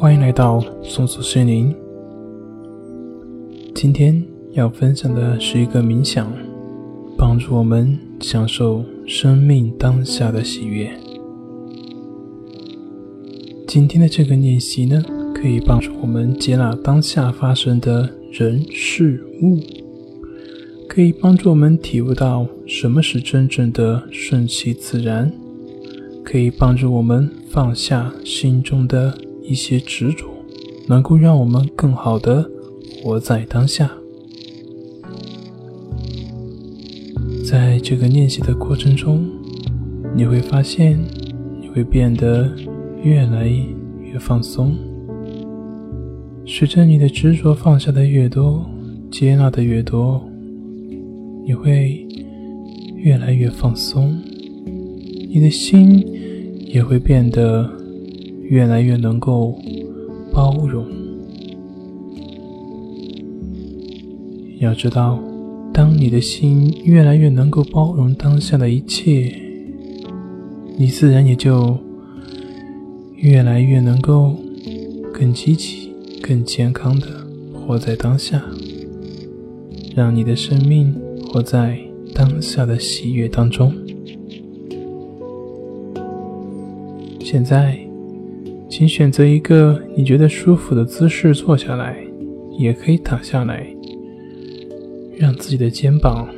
欢迎来到松鼠森林。今天要分享的是一个冥想，帮助我们享受生命当下的喜悦。今天的这个练习呢，可以帮助我们接纳当下发生的人事物，可以帮助我们体悟到什么是真正的顺其自然。可以帮助我们放下心中的一些执着，能够让我们更好的活在当下。在这个练习的过程中，你会发现你会变得越来越放松。随着你的执着放下的越多，接纳的越多，你会越来越放松，你的心。也会变得越来越能够包容。要知道，当你的心越来越能够包容当下的一切，你自然也就越来越能够更积极、更健康的活在当下，让你的生命活在当下的喜悦当中。现在，请选择一个你觉得舒服的姿势坐下来，也可以躺下来，让自己的肩膀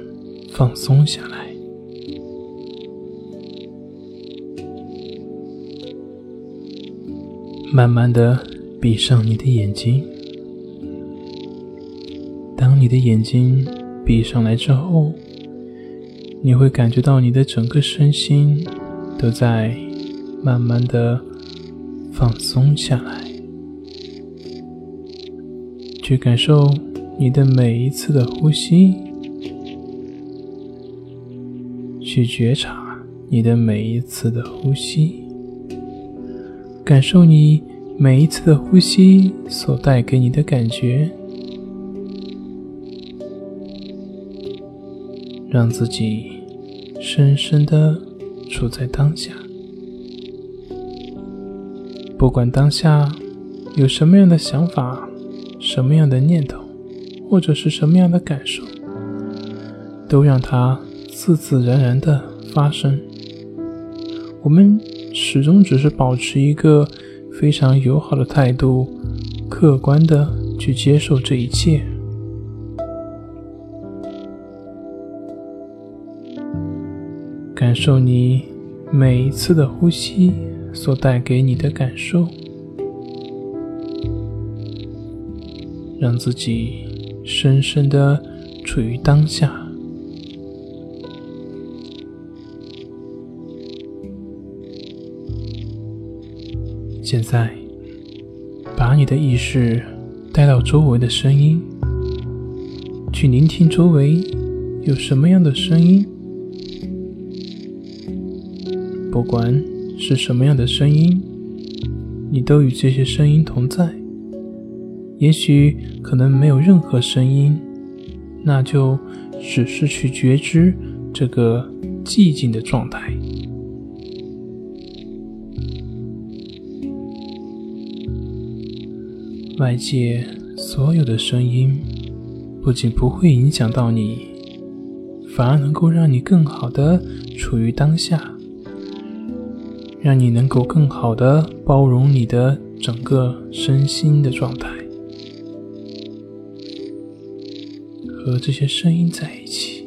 放松下来。慢慢的闭上你的眼睛。当你的眼睛闭上来之后，你会感觉到你的整个身心都在。慢慢的放松下来，去感受你的每一次的呼吸，去觉察你的每一次的呼吸，感受你每一次的呼吸所带给你的感觉，让自己深深的处在当下。不管当下有什么样的想法、什么样的念头，或者是什么样的感受，都让它自自然然的发生。我们始终只是保持一个非常友好的态度，客观的去接受这一切，感受你每一次的呼吸。所带给你的感受，让自己深深的处于当下。现在，把你的意识带到周围的声音，去聆听周围有什么样的声音，不管。是什么样的声音，你都与这些声音同在。也许可能没有任何声音，那就只是去觉知这个寂静的状态。外界所有的声音，不仅不会影响到你，反而能够让你更好的处于当下。让你能够更好的包容你的整个身心的状态，和这些声音在一起，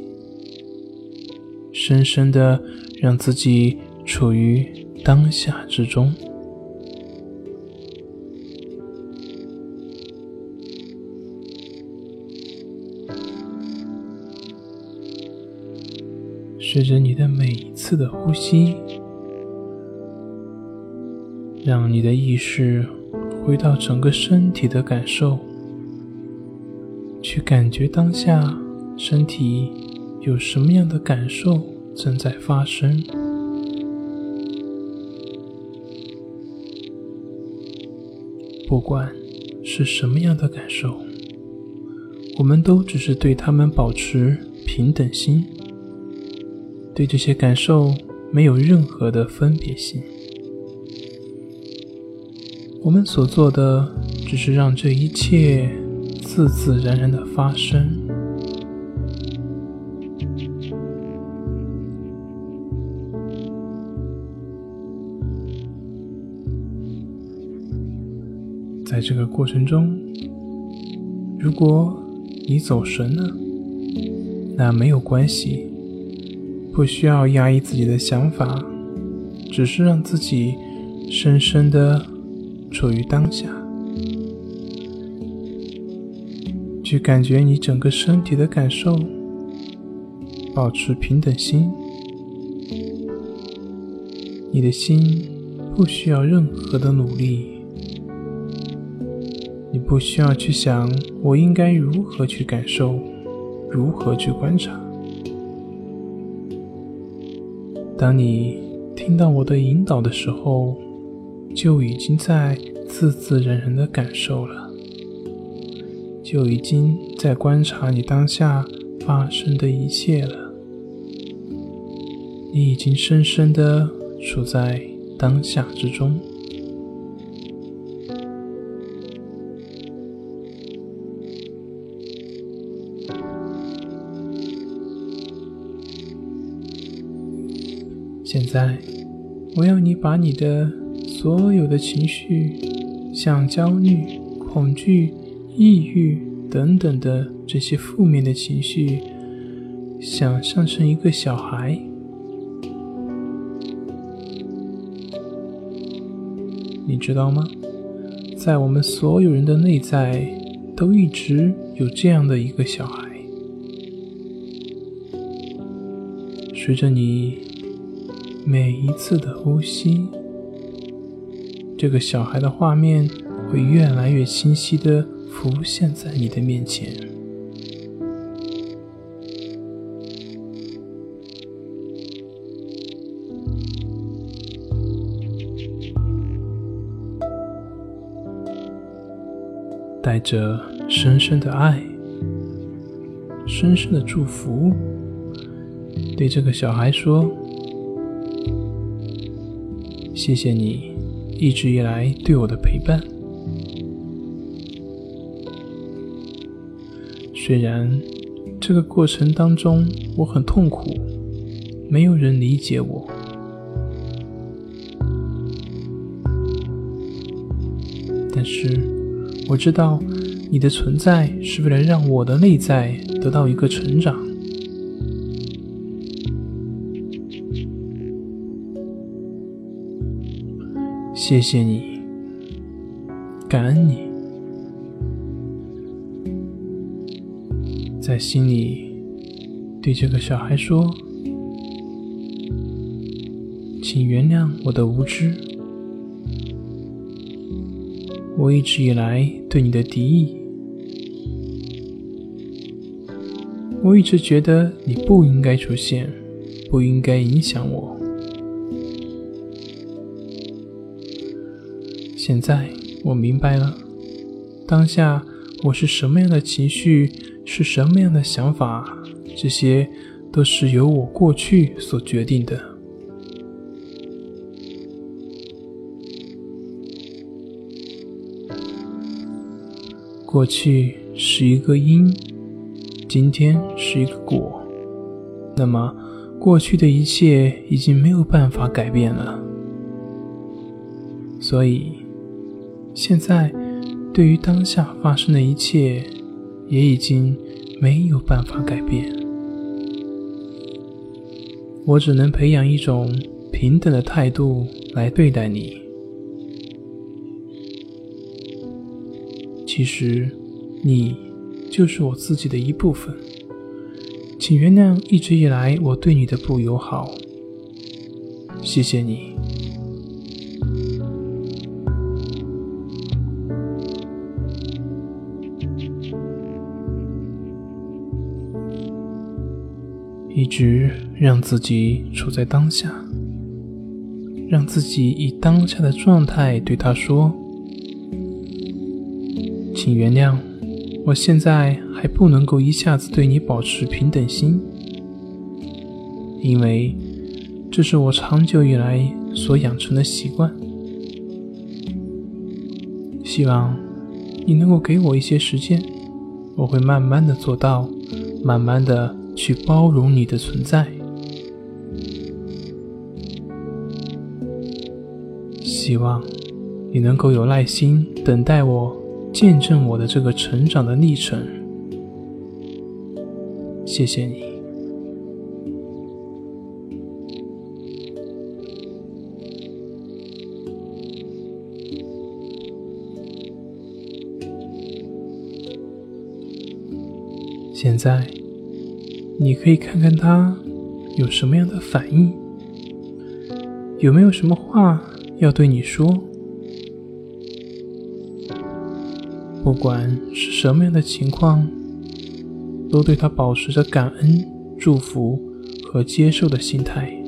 深深的让自己处于当下之中。随着你的每一次的呼吸。让你的意识回到整个身体的感受，去感觉当下身体有什么样的感受正在发生。不管是什么样的感受，我们都只是对他们保持平等心，对这些感受没有任何的分别心。我们所做的只是让这一切自自然然的发生。在这个过程中，如果你走神了，那没有关系，不需要压抑自己的想法，只是让自己深深的处于当下，去感觉你整个身体的感受，保持平等心，你的心不需要任何的努力。你不需要去想我应该如何去感受，如何去观察。当你听到我的引导的时候，就已经在自自然然的感受了，就已经在观察你当下发生的一切了。你已经深深的处在当下之中。现在，我要你把你的所有的情绪，像焦虑、恐惧、抑郁等等的这些负面的情绪，想象成一个小孩。你知道吗？在我们所有人的内在，都一直有这样的一个小孩，随着你。每一次的呼吸，这个小孩的画面会越来越清晰的浮现在你的面前，带着深深的爱、深深的祝福，对这个小孩说。谢谢你一直以来对我的陪伴。虽然这个过程当中我很痛苦，没有人理解我，但是我知道你的存在是为了让我的内在得到一个成长。谢谢你，感恩你，在心里对这个小孩说：“请原谅我的无知，我一直以来对你的敌意，我一直觉得你不应该出现，不应该影响我。”现在我明白了，当下我是什么样的情绪，是什么样的想法，这些都是由我过去所决定的。过去是一个因，今天是一个果，那么过去的一切已经没有办法改变了，所以。现在，对于当下发生的一切，也已经没有办法改变。我只能培养一种平等的态度来对待你。其实，你就是我自己的一部分。请原谅一直以来我对你的不友好。谢谢你。一直让自己处在当下，让自己以当下的状态对他说：“请原谅，我现在还不能够一下子对你保持平等心，因为这是我长久以来所养成的习惯。希望你能够给我一些时间，我会慢慢的做到，慢慢的去包容你的存在。希望你能够有耐心等待我，见证我的这个成长的历程。谢谢你。现在，你可以看看他有什么样的反应，有没有什么话要对你说？不管是什么样的情况，都对他保持着感恩、祝福和接受的心态。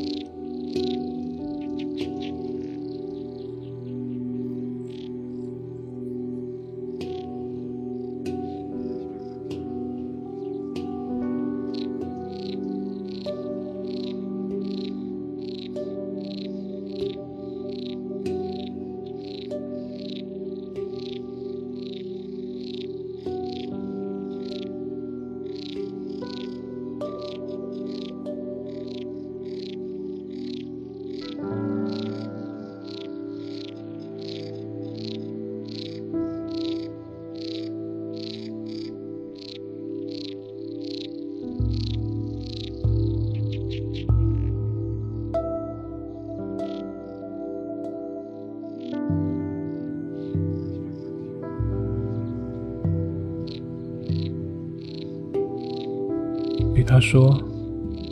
他说：“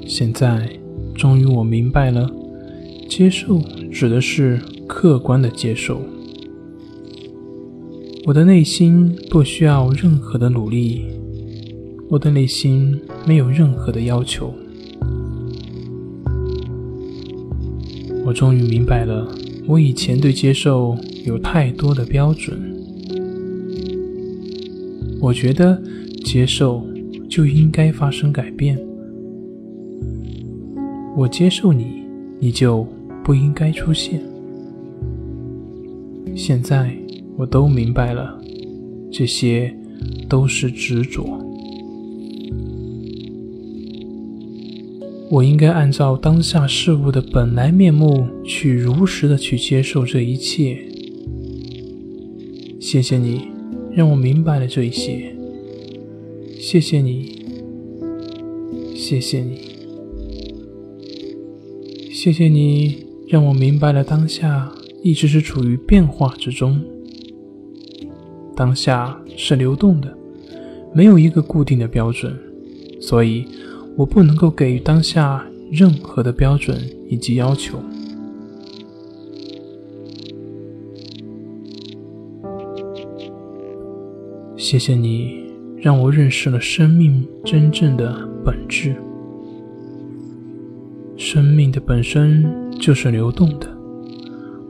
现在终于我明白了，接受指的是客观的接受。我的内心不需要任何的努力，我的内心没有任何的要求。我终于明白了，我以前对接受有太多的标准。我觉得接受。”就应该发生改变。我接受你，你就不应该出现。现在我都明白了，这些都是执着。我应该按照当下事物的本来面目去如实的去接受这一切。谢谢你，让我明白了这一些。谢谢你，谢谢你，谢谢你，让我明白了当下一直是处于变化之中。当下是流动的，没有一个固定的标准，所以我不能够给予当下任何的标准以及要求。谢谢你。让我认识了生命真正的本质。生命的本身就是流动的，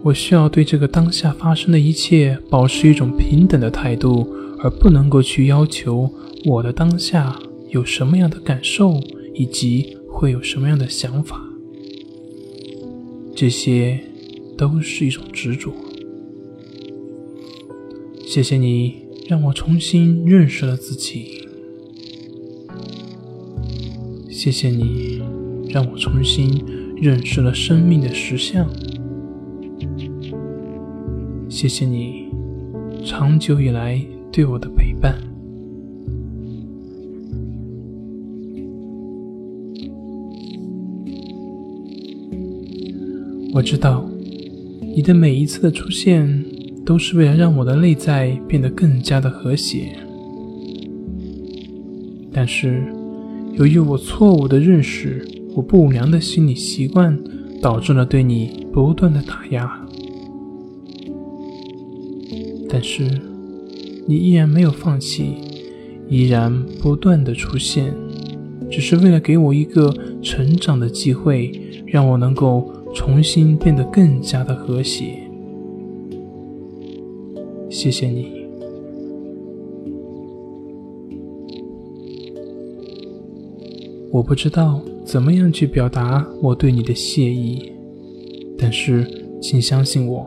我需要对这个当下发生的一切保持一种平等的态度，而不能够去要求我的当下有什么样的感受，以及会有什么样的想法。这些都是一种执着。谢谢你。让我重新认识了自己，谢谢你，让我重新认识了生命的实相。谢谢你，长久以来对我的陪伴。我知道，你的每一次的出现。都是为了让我的内在变得更加的和谐，但是由于我错误的认识，我不良的心理习惯，导致了对你不断的打压。但是你依然没有放弃，依然不断的出现，只是为了给我一个成长的机会，让我能够重新变得更加的和谐。谢谢你。我不知道怎么样去表达我对你的谢意，但是请相信我，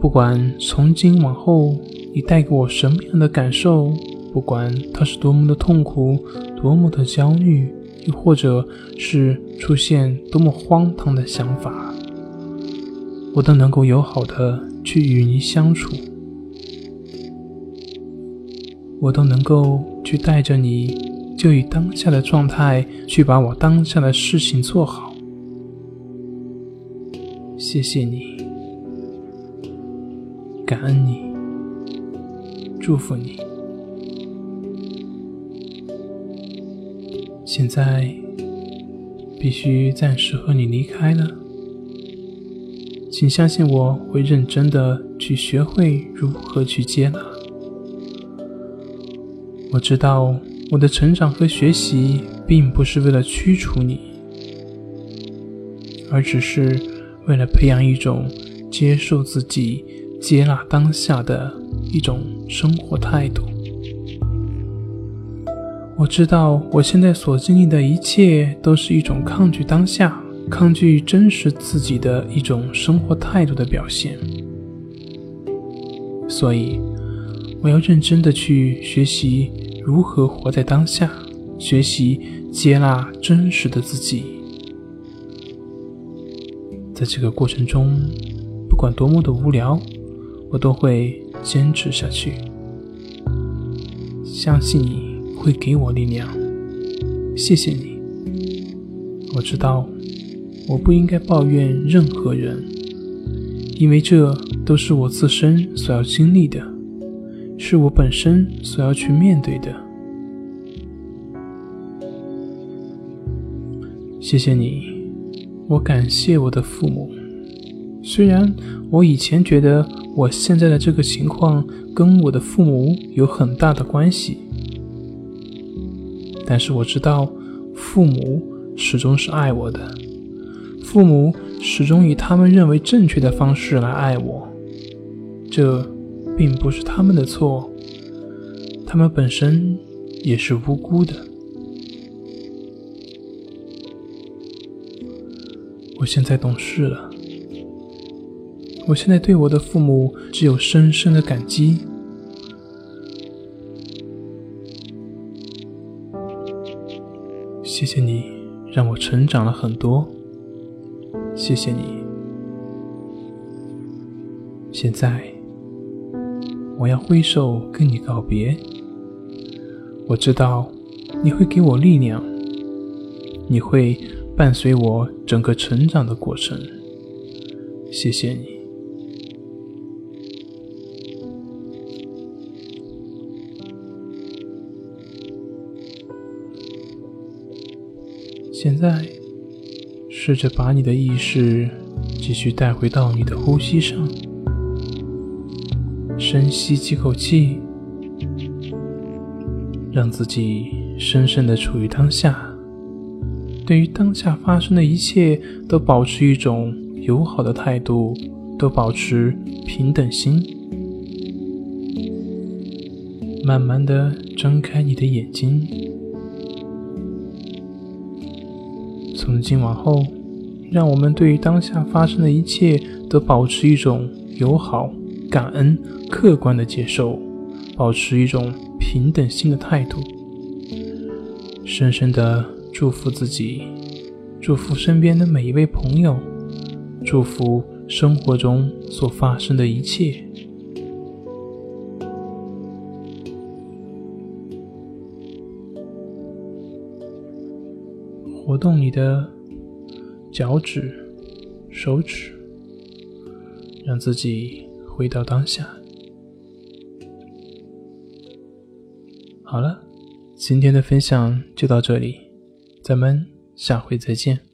不管从今往后你带给我什么样的感受，不管它是多么的痛苦、多么的焦虑，又或者是出现多么荒唐的想法，我都能够友好的去与你相处，我都能够去带着你，就以当下的状态去把我当下的事情做好。谢谢你，感恩你，祝福你。现在必须暂时和你离开了，请相信我会认真的去学会如何去接纳。我知道我的成长和学习并不是为了驱除你，而只是为了培养一种接受自己、接纳当下的一种生活态度。我知道我现在所经历的一切都是一种抗拒当下、抗拒真实自己的一种生活态度的表现，所以我要认真的去学习如何活在当下，学习接纳真实的自己。在这个过程中，不管多么的无聊，我都会坚持下去，相信你。会给我力量，谢谢你。我知道我不应该抱怨任何人，因为这都是我自身所要经历的，是我本身所要去面对的。谢谢你，我感谢我的父母。虽然我以前觉得我现在的这个情况跟我的父母有很大的关系。但是我知道，父母始终是爱我的，父母始终以他们认为正确的方式来爱我，这并不是他们的错，他们本身也是无辜的。我现在懂事了，我现在对我的父母只有深深的感激。谢谢你，让我成长了很多。谢谢你。现在，我要挥手跟你告别。我知道你会给我力量，你会伴随我整个成长的过程。谢谢你。现在，试着把你的意识继续带回到你的呼吸上，深吸几口气，让自己深深的处于当下，对于当下发生的一切都保持一种友好的态度，都保持平等心，慢慢的睁开你的眼睛。从今往后，让我们对于当下发生的一切都保持一种友好、感恩、客观的接受，保持一种平等心的态度。深深的祝福自己，祝福身边的每一位朋友，祝福生活中所发生的一切。活动你的脚趾、手指，让自己回到当下。好了，今天的分享就到这里，咱们下回再见。